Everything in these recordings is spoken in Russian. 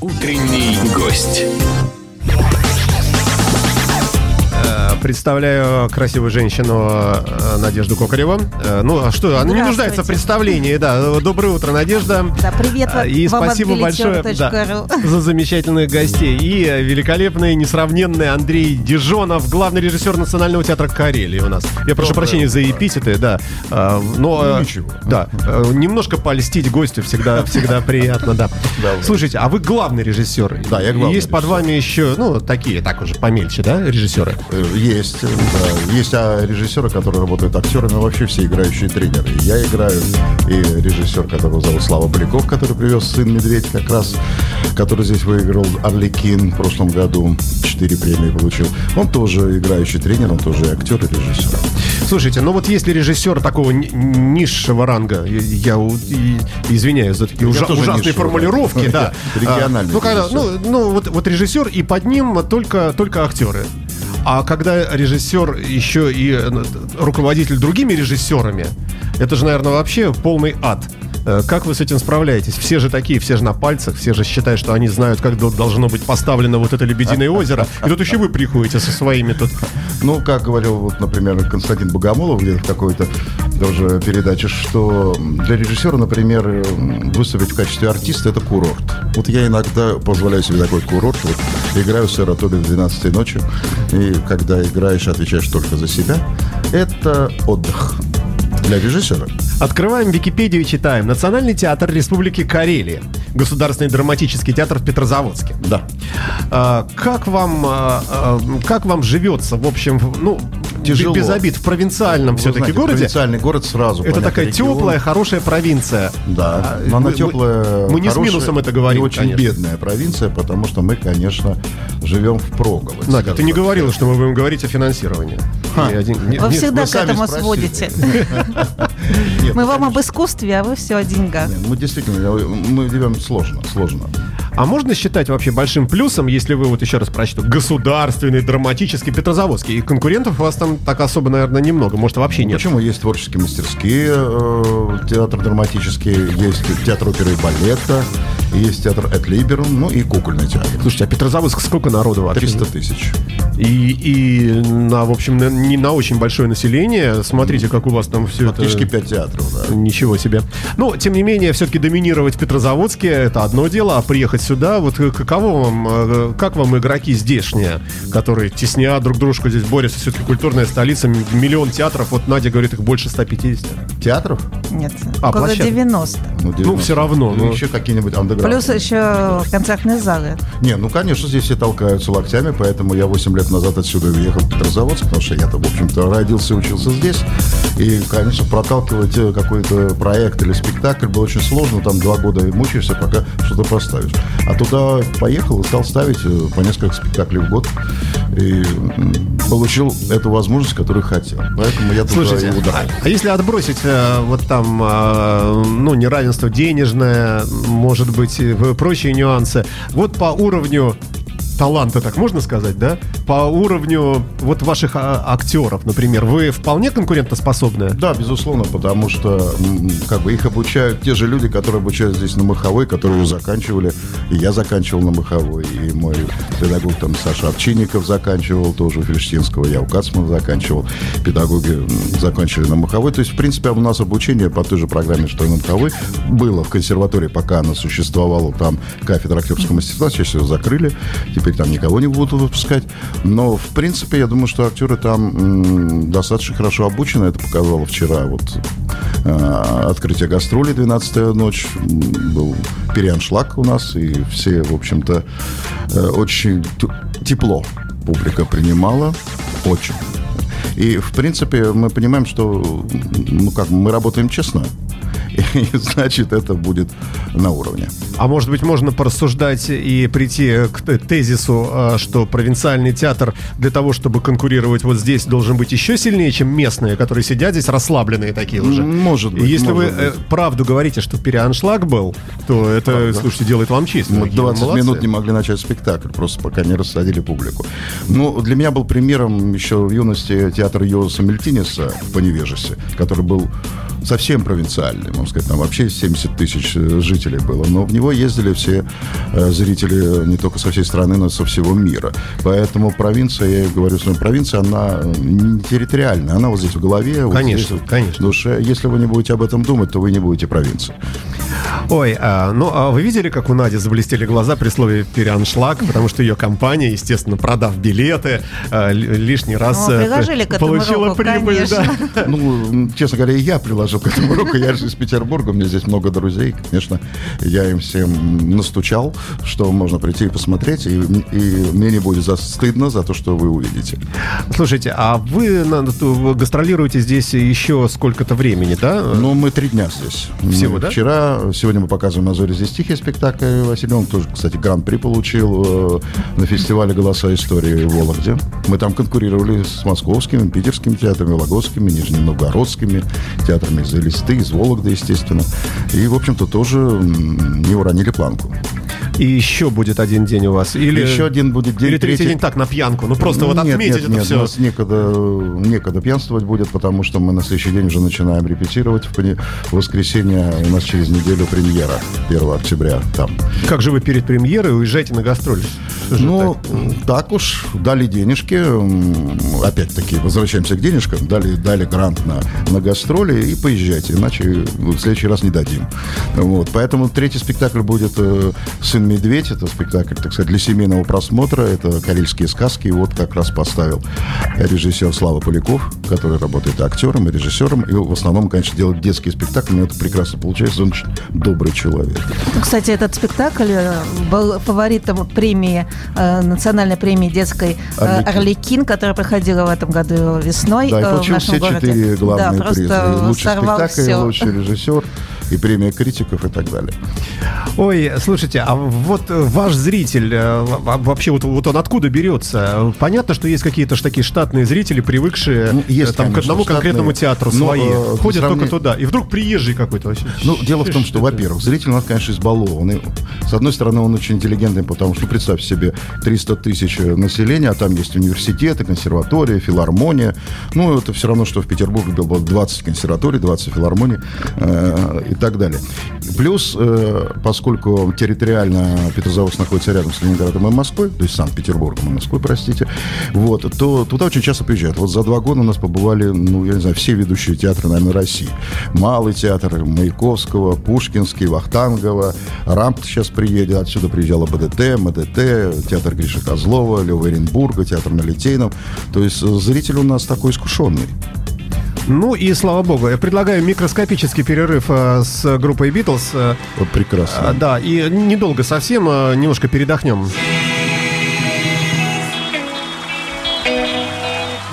Утренний гость. Представляю красивую женщину э, Надежду Кокареву. Э, Ну, а что, она не нуждается в представлении, да. Доброе утро, Надежда. Да, привет А, И вам спасибо большое да, за замечательных гостей. И э, великолепный, несравненный Андрей Дижонов, главный режиссер Национального театра Карелии у нас. Я прошу прощения за эпитеты, да. Но, э, Ничего. да, э, немножко польстить гостю всегда, всегда приятно, да. Слушайте, а вы главный режиссер? Да, я главный Есть под вами еще, ну, такие, так уже помельче, да, режиссеры? Есть, э, да. Есть а, режиссеры, которые работают актерами, вообще все играющие тренеры. Я играю, и режиссер, которого зовут Слава Поляков, который привез «Сын Медведь» как раз, который здесь выиграл «Орликин» в прошлом году, четыре премии получил. Он тоже играющий тренер, он тоже и актер, и режиссер. Слушайте, ну вот если режиссер такого ни- низшего ранга, я, я извиняюсь за такие ужа- ужасные формулировки, ранга. да. Региональный А, Ну, когда, ну, ну вот, вот режиссер, и под ним только, только актеры. А когда режиссер еще и э, руководитель другими режиссерами, это же, наверное, вообще полный ад. Э, Как вы с этим справляетесь? Все же такие, все же на пальцах, все же считают, что они знают, как дол- должно быть поставлено вот это лебединое озеро. И тут еще вы приходите со своими тут. Ну, как говорил, вот, например, Константин Богомолов где-то в какой-то тоже передаче, что для режиссера, например, выступить в качестве артиста – это курорт. Вот я иногда позволяю себе такой курорт. Вот играю сэра Тоби в 12 ночи, и когда играешь, отвечаешь только за себя. Это отдых для режиссера. Открываем Википедию и читаем. Национальный театр Республики Карелия. Государственный драматический театр в Петрозаводске. Да. А, как вам, а, а, как вам живется, в общем, ну, Тяжело. без обид, в провинциальном Вы все-таки знаете, городе? Провинциальный город сразу. Это понятно, такая регион. теплая, хорошая провинция. Да, А, но она мы- теплая. Мы не с минусом это говорим, И очень конечно. бедная провинция, потому что мы, конечно, живем в проголодь. Надя, ты не говорила, что мы будем говорить о финансировании. Ха. Один- ни- Вы ни- всегда вы к этому спросили. сводите. Нет, Мы ну, вам об искусстве, а вы все о деньгах. Нет, Мы действительно, мы живем сложно, сложно. А можно считать вообще большим плюсом, если вы, вот еще раз прочту, государственный, драматический, Петрозаводский, и конкурентов у вас там так особо, наверное, немного, может, вообще нет? Почему есть творческие мастерские, э, театр драматический, есть театр оперы и балета, есть театр Эд Либерум, ну и кукольный театр. Слушайте, а Петрозаводск сколько народу вообще? 300 тысяч. И, и на, в общем, на- не на очень большое население. Смотрите, как у вас там все Фактически это... 5 театров, да. Ничего себе. Но, тем не менее, все-таки доминировать в Петрозаводске это одно дело, а приехать сюда, вот каково вам, э, как вам игроки здешние, которые теснят друг дружку здесь борются, все-таки культурная столица, миллион театров, вот Надя говорит, их больше 150. Театров? Нет, А, около площадка. 90. Ну, 90. Ну, все равно, Ну, ну. еще какие-нибудь андеграунд. Плюс еще концертные залы. Не, ну, конечно, здесь все толкаются локтями, поэтому я 8 лет назад отсюда уехал в Петрозаводск, потому что я-то, в общем-то, родился и учился здесь. И, конечно, проталкивать э, какой-то проект или спектакль было очень сложно. Там два года мучаешься, пока что-то поставишь. А туда поехал и стал ставить э, по несколько спектаклей в год. И получил эту возможность, которую хотел. Поэтому я туда Слушайте, и а, а если отбросить э, вот там, ну, неравенство денежное, может быть, прочие нюансы, вот по уровню таланта, так можно сказать, да? По уровню вот ваших а, актеров, например, вы вполне конкурентоспособны? Да, безусловно, потому что как бы их обучают те же люди, которые обучают здесь на Маховой, которые заканчивали. И я заканчивал на Маховой, и мой педагог там Саша Овчинников заканчивал, тоже у Фельштинского, я у Кацмана заканчивал. Педагоги заканчивали на Маховой. То есть, в принципе, у нас обучение по той же программе, что и на Маховой, было в консерватории, пока она существовала, там кафедра актерского мастерства, сейчас ее закрыли, теперь там никого не будут выпускать. Но, в принципе, я думаю, что актеры там достаточно хорошо обучены. Это показало вчера вот э, открытие гастролей 12 ночь. Был переаншлаг у нас, и все, в общем-то, э, очень тепло публика принимала. Очень. И, в принципе, мы понимаем, что ну, как, мы работаем честно. И, значит, это будет на уровне. А может быть, можно порассуждать и прийти к т- тезису, э, что провинциальный театр для того, чтобы конкурировать вот здесь, должен быть еще сильнее, чем местные, которые сидят здесь расслабленные такие уже. Может быть, И если может вы э, быть. правду говорите, что переаншлаг был, то это, Правда. слушайте, делает вам честь. Мы Многие 20 молодцы. минут не могли начать спектакль, просто пока не рассадили публику. Ну, для меня был примером еще в юности театр Йозефа Мельтинеса в Поневежесе, который был совсем провинциальный, можно сказать, там вообще 70 тысяч э, жителей было, но в него ездили все э, зрители не только со всей страны, но и со всего мира. Поэтому провинция, я говорю, что провинция, она не территориальная, она вот здесь в голове, вот Конечно, здесь вот конечно. в душе. Если вы не будете об этом думать, то вы не будете провинцией. Ой, а, ну а вы видели, как у Нади заблестели глаза при слове переаншлаг, потому что ее компания, естественно, продав билеты, а, ли- лишний раз Ну, приложили к этому получила руку, прибыль. да. Ну, честно говоря, и я приложил к этому руку. Я же из Петербурга, у меня здесь много друзей. Конечно, я им всем настучал, что можно прийти и посмотреть, и, и мне не будет за- стыдно за то, что вы увидите. Слушайте, а вы гастролируете здесь еще сколько-то времени, да? Ну, мы три дня здесь. Всего, Мы да? Вчера, сегодня мы показываем на Зоре здесь тихий спектакль Василий. Он тоже, кстати, гран-при получил э, на фестивале «Голоса истории» в Вологде. Мы там конкурировали с московскими, питерскими театрами, вологодскими, нижненовгородскими театрами из Элисты, из Вологды, естественно. И, в общем-то, тоже не уронили планку. И еще будет один день у вас? Или Еще один будет день, Или третий день так, на пьянку? Ну просто вот нет, отметить нет, это нет, все. у нас некогда, некогда пьянствовать будет, потому что мы на следующий день уже начинаем репетировать. В, поне- в воскресенье у нас через неделю премьера 1 октября там. Как же вы перед премьерой уезжаете на гастроли? Ну, так? так? уж, дали денежки, опять-таки, возвращаемся к денежкам, дали, дали грант на, на гастроли и поезжайте, иначе ну, в следующий раз не дадим. Вот, поэтому третий спектакль будет э, «Сын Медведь», это спектакль, так сказать, для семейного просмотра, это карельские сказки, и вот как раз поставил режиссер Слава Поляков, который работает актером и режиссером, и в основном, конечно, делает детские спектакли, но это прекрасно получается, он очень добрый человек. Ну, Кстати, этот спектакль э, был фаворитом премии, э, национальной премии детской э. «Арлекин», которая проходила в этом году весной Да, и э, в получил нашем все городе. четыре главные да, просто лучший спектакль, все. лучший режиссер, и премия критиков и так далее. Ой, слушайте, а вот э, ваш зритель, э, вообще вот, вот он откуда берется? Понятно, что есть какие-то такие штатные зрители, привыкшие Ну, есть, э, там, к конечно, одному штатные. конкретному театру Но, свои, э, по ходят сравнению- только туда. И вдруг приезжий какой-то вообще. Ну, дело в том, что, во-первых, зритель у нас, конечно, избалованный. С одной стороны, он очень интеллигентный, потому что, ну, представьте себе, 300 тысяч населения, а там есть университеты, консерватория, филармония. Ну, это все равно, что в Петербурге было 20 консерваторий, 20 филармоний э, и так далее. Плюс, э, поскольку территориально Петрозаводск находится рядом с Ленинградом и Москвой, то есть Санкт-Петербургом и Москвой, простите, вот, то туда очень часто приезжают. Вот за два года у нас побывали, ну, я не знаю, все ведущие театры, наверное, России. Малый театр Маяковского, Пушкинский, Вахтангова, Рамп сейчас приедет, отсюда приезжала БДТ, МДТ, театр Гриша Козлова, Лева Оренбурга, театр на Литейном. То есть зритель у нас такой искушенный. Ну и слава богу. Я предлагаю микроскопический перерыв э, с группой Битлз. Э, Вот прекрасно. а, да, и недолго совсем, э, немножко передохнем.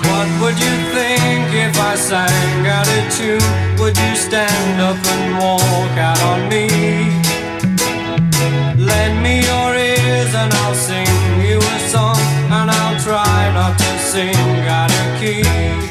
What would you think if I sang out a tune? Would you stand up and walk out on me? Lend me your ears and I'll sing you a song, and I'll try not to sing out of key.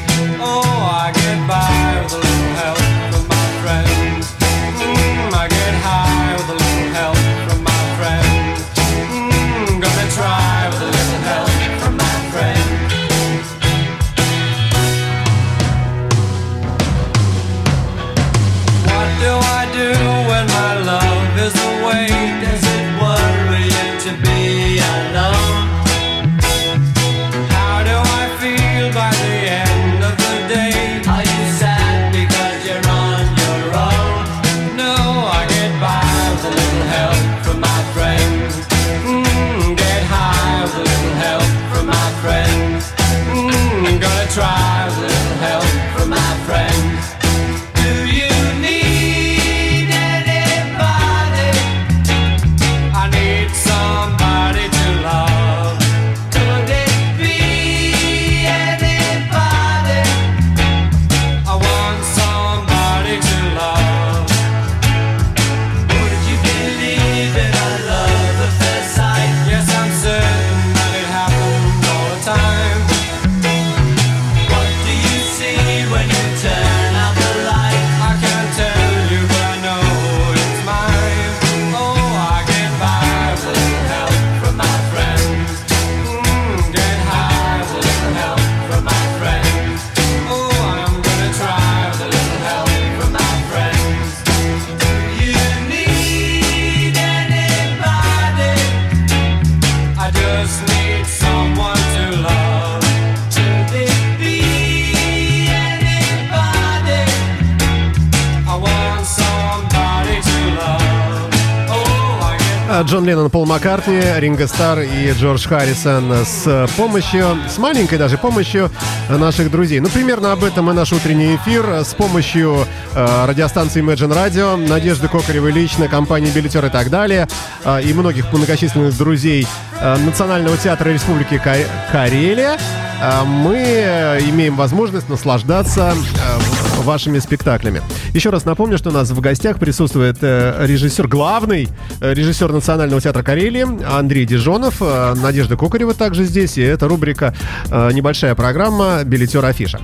Джон Леннон, Пол Маккартни, Ринго Стар и Джордж Харрисон с помощью, с маленькой даже помощью наших друзей. Ну, примерно об этом и наш утренний эфир с помощью э, радиостанции Imagine Radio, Надежды Кокаревой лично, компании Билетер и так далее, э, и многих многочисленных друзей э, Национального театра Республики Ка- Карелия. Э, мы э, имеем возможность наслаждаться э, вашими спектаклями. Еще раз напомню, что у нас в гостях присутствует э, режиссер, главный э, режиссер Национального театра Карелии Андрей Дежонов, э, Надежда Кокарева также здесь, и это рубрика «Небольшая программа. Билетер Афиша».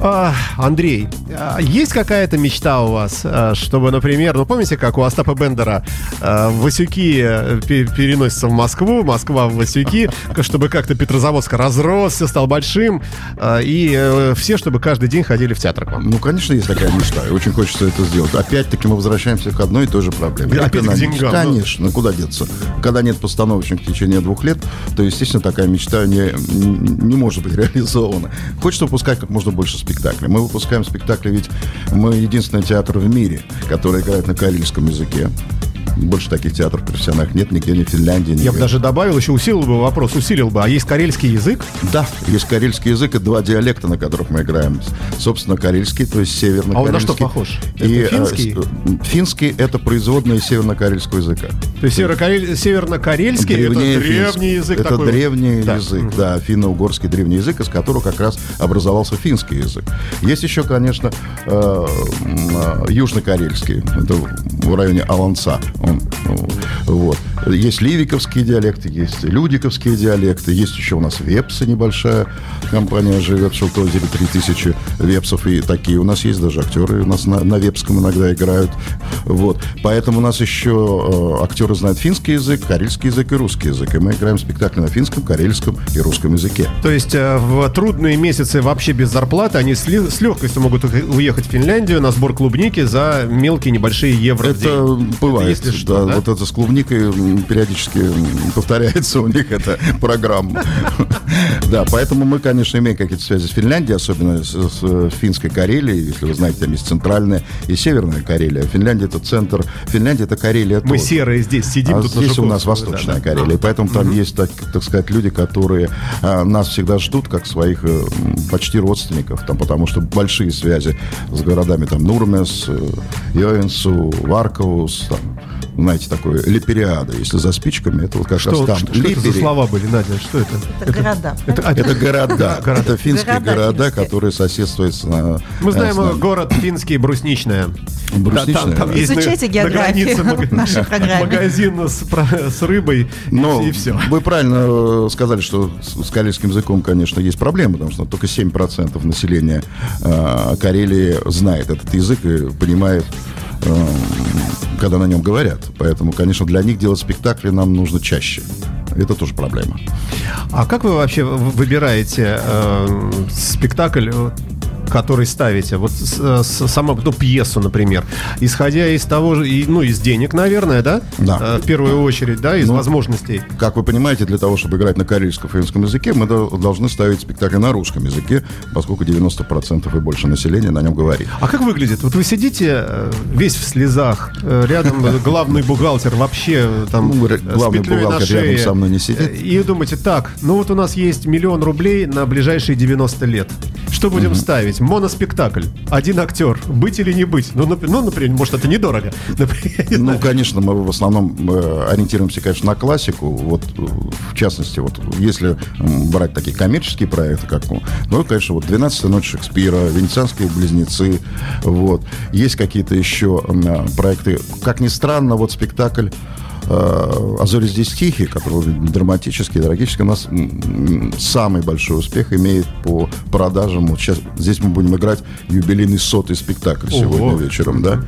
А, Андрей, а есть какая-то мечта у вас, чтобы, например, ну помните, как у Остапа Бендера Васюки пе- переносятся в Москву, Москва в Васюки, чтобы как-то Петрозаводск разросся, стал большим, и все, чтобы каждый день ходили в театр к вам. Ну, конечно, есть такая мечта, и очень хочется это сделать. Опять-таки мы возвращаемся к одной и той же проблеме. Опять к деньгам. Конечно, ну куда деться? Когда нет постановочных в течение двух лет, то, естественно, такая мечта не, не может быть реализована. Хочется выпускать как можно больше спектаклей. Мы выпускаем спектакли, ведь мы единственный театр в мире, который играет на карельском языке. Больше таких театров профессиональных нет нигде, ни в Финляндии, ни Я бы даже добавил, еще усилил бы вопрос, усилил бы. А есть карельский язык? Да, есть карельский язык и два диалекта, на которых мы играем. Собственно, карельский, то есть северно А он на что похож? И, э, финский? с- финский – это производная из северно-карельского языка. То есть северокарель- северно-карельский это древний язык Это такой. вот. древний Да. язык, да, финно-угорский древний язык, из которого как раз образовался финский язык. Есть еще, конечно, э, э, южно-карельский, это в районе Аланца. Ну, вот. Есть ливиковские диалекты, есть людиковские диалекты, есть еще у нас вепсы небольшая компания живет в Шелтозере, 3000 вепсов, и такие у нас есть, даже актеры у нас на, на вепском иногда играют. Вот. Поэтому у нас еще э, актеры знают финский язык, карельский язык и русский язык. И мы играем спектакли на финском, карельском и русском языке. То есть э, в трудные месяцы вообще без зарплаты они с, ли- с легкостью могут уехать в Финляндию на сбор клубники за мелкие небольшие евро Это бывает. если что, да, да? Вот это с клубникой периодически повторяется у них эта программа. Да, поэтому мы, конечно, имеем какие-то связи с Финляндией, особенно с, с финской Карелией. Если вы знаете, там есть центральная и северная Карелия. Финляндия это центр. Финляндия это Карелия Мы тоже. серые здесь сидим. А тут на здесь у нас восточная да, да. Карелия, и поэтому там есть, так, так сказать, люди, которые а, нас всегда ждут как своих э, почти родственников, там, потому что большие связи с городами, там, Нурмес, э, Йовенсу, Варковус, там, знаете, такое Липериада, если за спичками, это вот как Что, раз там. что, что это за слова были, Надя? Что это? Это города. Это, а, Это города, это финские Города которые соседствуют с... на- Мы знаем э, город финский Брусничная. Брусничная, Изучайте на географию в нашей программе. магазин с, рыбой Но и все. вы правильно э, сказали, что с, с карельским языком, конечно, есть проблемы, потому что только 7% населения э, Карелии знает этот язык и понимает, э, когда на нем говорят. Поэтому, конечно, для них делать спектакли нам нужно чаще. Это тоже проблема. А как вы вообще выбираете э, спектакль, который ставите? Вот с- э, с- сама, ну, пьесу, например. Исходя из того же, и, ну, из денег, наверное, да? Да. Э, в первую очередь, да, из Ну, возможностей. Как вы понимаете, для того, чтобы играть на карельском и финском языке, мы до- должны ставить спектакль на русском языке, поскольку 90% и больше населения на нем говорит. А как выглядит? Вот вы сидите э, весь в слезах, рядом главный бухгалтер вообще там Ну, главный бухгалтер рядом шее. со мной не сидит. И думаете, так, ну вот у нас есть миллион рублей на ближайшие 90 лет. Что будем ставить? Моноспектакль. Один актер. Быть или не быть? Ну, нап- ну, например, может, это недорого. Например, Ну, конечно, мы в основном э, ориентируемся, конечно, на классику. Вот, э, в частности, вот, если брать такие коммерческие проекты, как, ну, ну, конечно, вот «12 ночь Шекспира», «Венецианские близнецы», вот. Есть какие-то еще э, проекты. Как ни странно, вот спектакль «А зори здесь тихие», который драматический, трагический, у нас самый большой успех имеет по продажам. Вот сейчас здесь мы будем играть юбилейный сотый спектакль сегодня Ого. вечером, да?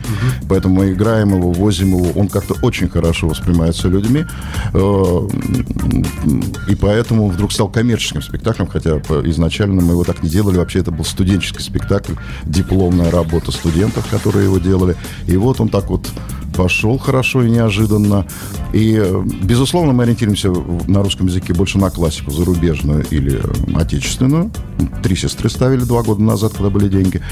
Поэтому мы играем его, возим его. Он как-то очень хорошо воспринимается людьми. Э, И поэтому вдруг стал коммерческим спектаклем, хотя изначально мы его так не делали. Вообще это был студенческий спектакль, дипломная работа студентов, которые его делали. И вот он так вот пошел хорошо и неожиданно. И, э, безусловно, мы ориентируемся на русском языке больше на классику, зарубежную или э, отечественную. Три сестры ставили два года назад, когда были деньги.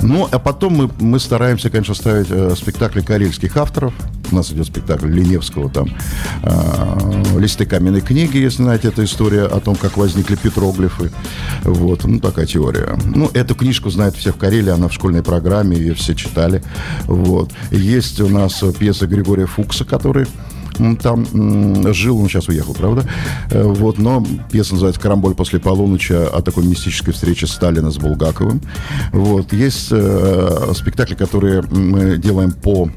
Ну, а потом мы, мы стараемся, конечно, ставить э, спектакли карельских авторов. У нас идет спектакль Леневского, там э, «Листы каменной книги», если знаете, это история о том, как возникли петроглифы. Вот, ну, такая теория. Ну, эту книжку знают все в Карелии, она в школьной программе, ее все читали. Вот. Есть у нас пьеса Григория Фукса, который там жил, он сейчас уехал, правда? Э, Вот, но пьеса называется «Карамболь после полуночи» о такой мистической встрече Сталина с Булгаковым. Вот, есть э, спектакли, которые мы делаем по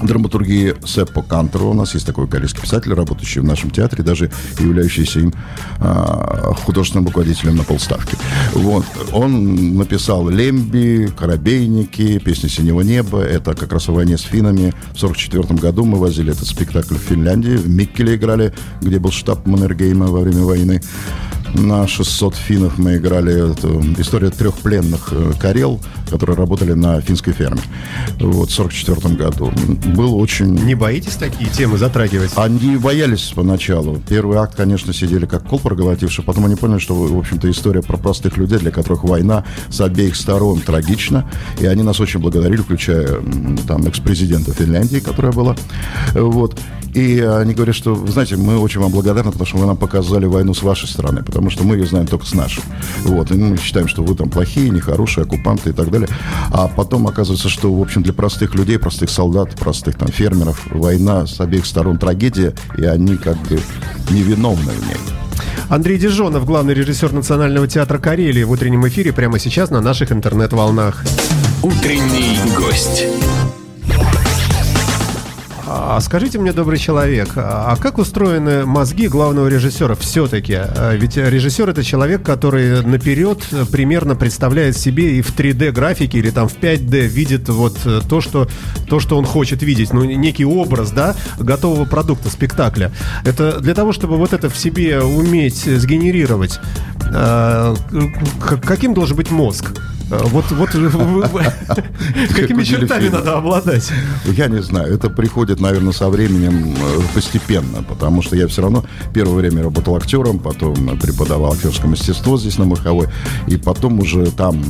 драматургии Сеппо Кантера. У нас есть такой корейский писатель, работающий в нашем театре, даже являющийся им а, художественным руководителем на полставки. Вот. Он написал «Лемби», «Коробейники», «Песни синего неба». Это как раз о войне с финнами. В 1944 году мы возили этот спектакль в Финляндии. В Миккеле играли, где был штаб Маннергейма во время войны. На 600 финнов мы играли эту историю трех пленных э, карел, которые работали на финской ферме. Вот, в 1944 году. Был очень Не боитесь такие темы затрагивать? они боялись поначалу. Первый акт, конечно, сидели как кол проголотивший. Потом они поняли, что, в общем-то, история про простых людей, для которых война с обеих сторон трагична. И они нас очень благодарили, включая там экс-президента Финляндии, которая была. Вот. И они говорят, что, вы знаете, мы очень вам благодарны, потому что вы нам показали войну с вашей стороны, потому что мы ее знаем только с нашей. Вот. И мы считаем, что вы там плохие, нехорошие, оккупанты и так далее. А потом оказывается, что, в общем, для простых людей, простых солдат, простых там фермеров, война с обеих сторон трагедия, и они как бы невиновны в ней. Андрей Дежонов, главный режиссер Национального театра Карелии в утреннем эфире прямо сейчас на наших интернет-волнах. Утренний гость. А скажите мне, добрый человек, а как устроены мозги главного режиссера все-таки? Ведь режиссер это человек, который наперед примерно представляет себе и в 3D графике или там в 5D видит вот то, что, то, что он хочет видеть, ну некий образ, да, готового продукта, спектакля. Это для того, чтобы вот это в себе уметь сгенерировать, а, каким должен быть мозг? А, Вот, вот какими чертами надо обладать? Я не знаю, это приходит, наверное, со временем э, постепенно, потому что я все равно первое время работал актером, потом преподавал актерское мастерство здесь на Маховой, и потом уже там,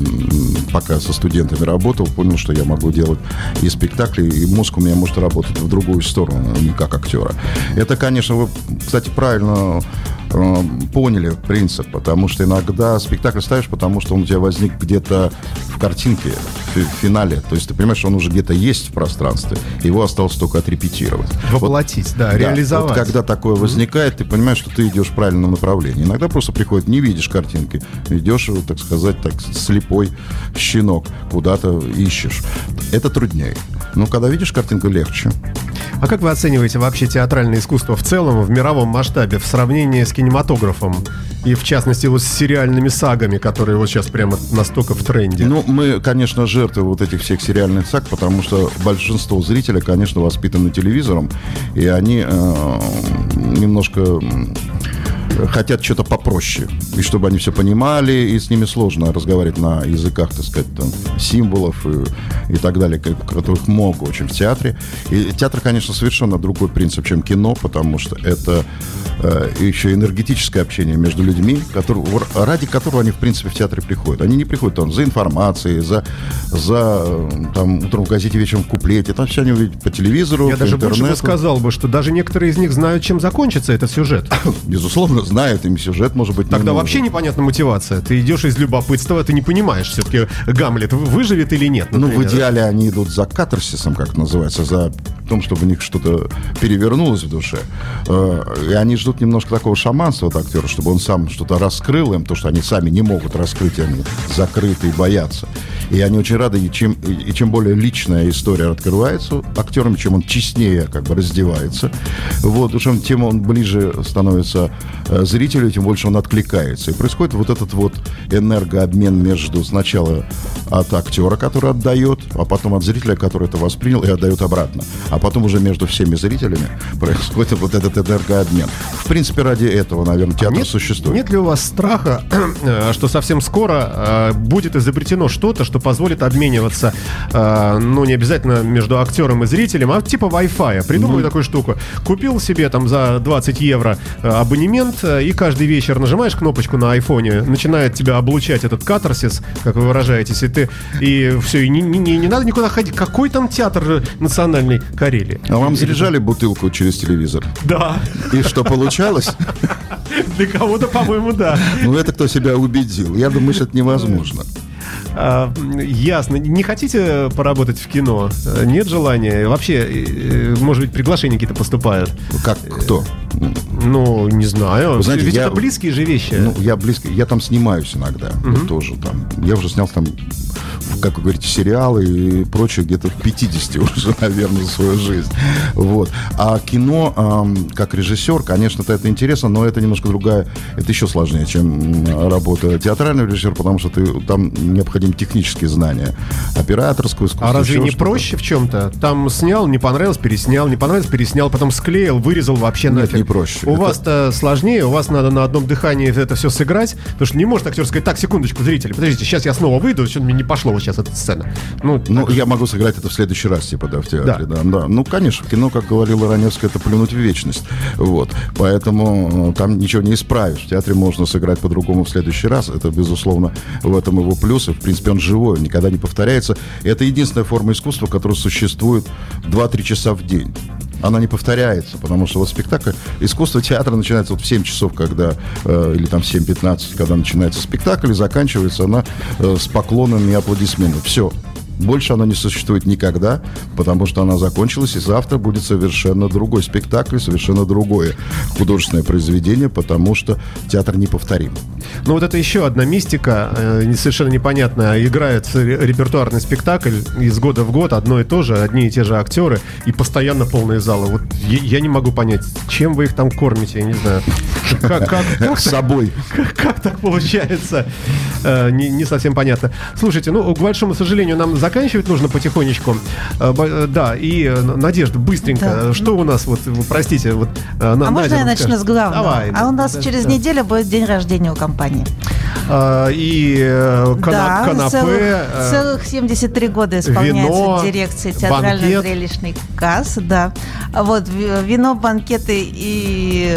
пока со студентами работал, понял, что я могу делать и спектакли, и мозг у меня может работать в другую сторону, не как актера. Это, конечно, вы, кстати, правильно э, поняли принцип, потому что иногда спектакль ставишь, потому что он у тебя возник где-то в картинке, в фи- в финале. То есть ты понимаешь, что он уже где-то есть в пространстве, его осталось только отрепетировать. Воплотить, да, Да, реализовать. вот когда такое возникает, ты понимаешь, что ты идешь в правильном направлении. Иногда просто приходит, не видишь картинки, идешь, вот, так сказать, так слепой щенок, куда-то ищешь. Это труднее. Но когда видишь картинку, легче. А как вы оцениваете вообще театральное искусство в целом в мировом масштабе в сравнении с кинематографом? И в частности вот с сериальными сагами, которые вот сейчас прямо настолько в тренде. Ну, мы, конечно, жертвы вот этих всех сериальных саг, потому что большинство зрителей, конечно, воспитаны телевизором, и они э, немножко хотят что-то попроще, и чтобы они все понимали, и с ними сложно разговаривать на языках, так сказать, там, символов и, и так далее, ко- которых много очень в театре. И театр, конечно, совершенно другой принцип, чем кино, потому что это э, еще энергетическое общение между людьми, который, ради которого они, в принципе, в театре приходят. Они не приходят там за информацией, за, за э, там, утром в газете, вечером в куплете. Там все они увидят по телевизору, Я по даже больше бы интернету. сказал бы, что даже некоторые из них знают, чем закончится этот сюжет. Безусловно, знают, им сюжет, может быть, Тогда вообще непонятна мотивация. Ты идешь из любопытства, ты не понимаешь, все-таки Гамлет выживет или нет. Ну, в например. идеале они идут за катарсисом, как называется, за том, чтобы у них что-то перевернулось в душе. Э, И они ждут немножко такого шаманства от актера, чтобы он сам что-то раскрыл им, то, что они сами не могут раскрыть, они закрыты и боятся. И они очень рады, и чем, и чем более личная история открывается актерам, чем он честнее как бы раздевается, вот, чем, тем он ближе становится э, зрителю, тем больше он откликается. И происходит вот этот вот энергообмен между сначала от актера, который отдает, а потом от зрителя, который это воспринял и отдает обратно. А потом уже между всеми зрителями происходит вот этот энергообмен. В принципе, ради этого, наверное, театр нет, существует. Нет ли у вас страха, э, что совсем скоро э, будет изобретено что-то, что позволит обмениваться, э, ну, не обязательно между актером и зрителем, а типа Wi-Fi. Придумаю такую штуку. Купил себе там за 20 евро э, абонемент, э, и каждый вечер нажимаешь кнопочку на айфоне, начинает тебя облучать этот катарсис, как вы выражаетесь, и ты, и все, и не, не- не- не надо никуда ходить. Какой там театр национальной Карелии? А вам заряжали бутылку через телевизор? Да, И что получалось? для кого-то, по-моему, да. Ну, это кто себя убедил. Я думаю, что это невозможно. А, ясно. Не хотите поработать в кино? Э, Нет желания? Вообще, э, может быть, приглашения какие-то поступают? Как кто? Ну, не знаю. Вы знаете, Ведь я- это близкие же вещи. Ну, я близко, я там снимаюсь иногда, вот тоже там. Я уже снял там, как вы говорите, сериалы и прочее где-то в 50 уже, наверное, за свою жизнь. Вот. А кино, как режиссер, конечно, это интересно, но это немножко другая, это еще сложнее, чем работа театрального режиссера, потому что ты, там необходимы технические знания. Операторское искусство. а разве не что-то. проще в чем-то? Там снял, не понравилось, переснял, не понравилось, переснял, потом склеил, вырезал вообще Нет, нафиг. не проще. У Это- вас-то сложнее, у вас надо на одном дыхании это все сыграть, потому что не может актер сказать, так, секундочку, зрители, подождите, сейчас я снова выйду, что-то мне не пошло вот сейчас эта сцена. Ну, Ну, я могу сыграть это в следующий раз, типа, да, в театре, да. да. Ну, конечно, кино, как говорила Раневская, это плюнуть в вечность. Вот. Поэтому э, там ничего не исправишь. В театре можно сыграть по-другому в следующий раз. Это, безусловно, в этом его плюс. И, в принципе, он живой, он никогда не повторяется. Это единственная форма искусства, которая существует 2-3 часа в день. Она не повторяется, потому что вот спектакль, искусство театра начинается вот в 7 часов, когда, э, или там в 7.15, когда начинается спектакль, и заканчивается она э, с поклонами и аплодисментами. Все. Больше она не существует никогда, потому что она закончилась, и завтра будет совершенно другой спектакль, совершенно другое художественное произведение, потому что театр неповторим. Ну вот это еще одна мистика, э, совершенно непонятная. Играет ре- репертуарный спектакль из года в год, одно и то же, одни и те же актеры, и постоянно полные залы. Вот я, я не могу понять, чем вы их там кормите, я не знаю. Как, как, как, С собой. как- как так получается? Э, Не, не совсем понятно. Слушайте, ну, к большому сожалению, нам заканчивать нужно потихонечку. Э, э, Да, и, э, Надежда, быстренько, Да. что у нас, вот, простите, вот... На- А можно я начну скажет. с главного? Давай. а у нас да, через да. неделю будет день рождения у компании. А, и кана- да, канапе, целых, целых 73 года исполняется вино, дирекция театрально-зрелищный касс, да. Вот ви- вино, банкеты и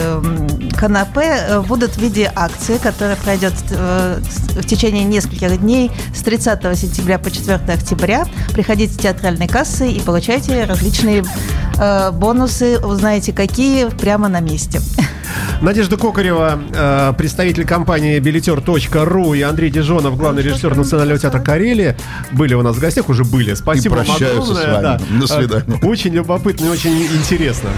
канапе будут в виде акции, которая пройдет в течение нескольких дней с 30 сентября по 4 октября. Приходите в театральные кассы и получайте различные э, бонусы, узнаете какие прямо на месте. Надежда Кокарева, э, представитель компании билетер.ру и Андрей Дежонов, главный режиссер Национального театра Карелии, были у нас в гостях, уже были. Спасибо вам прощаются с огромное. вами. да. До свидания. Очень любопытно и очень интересно.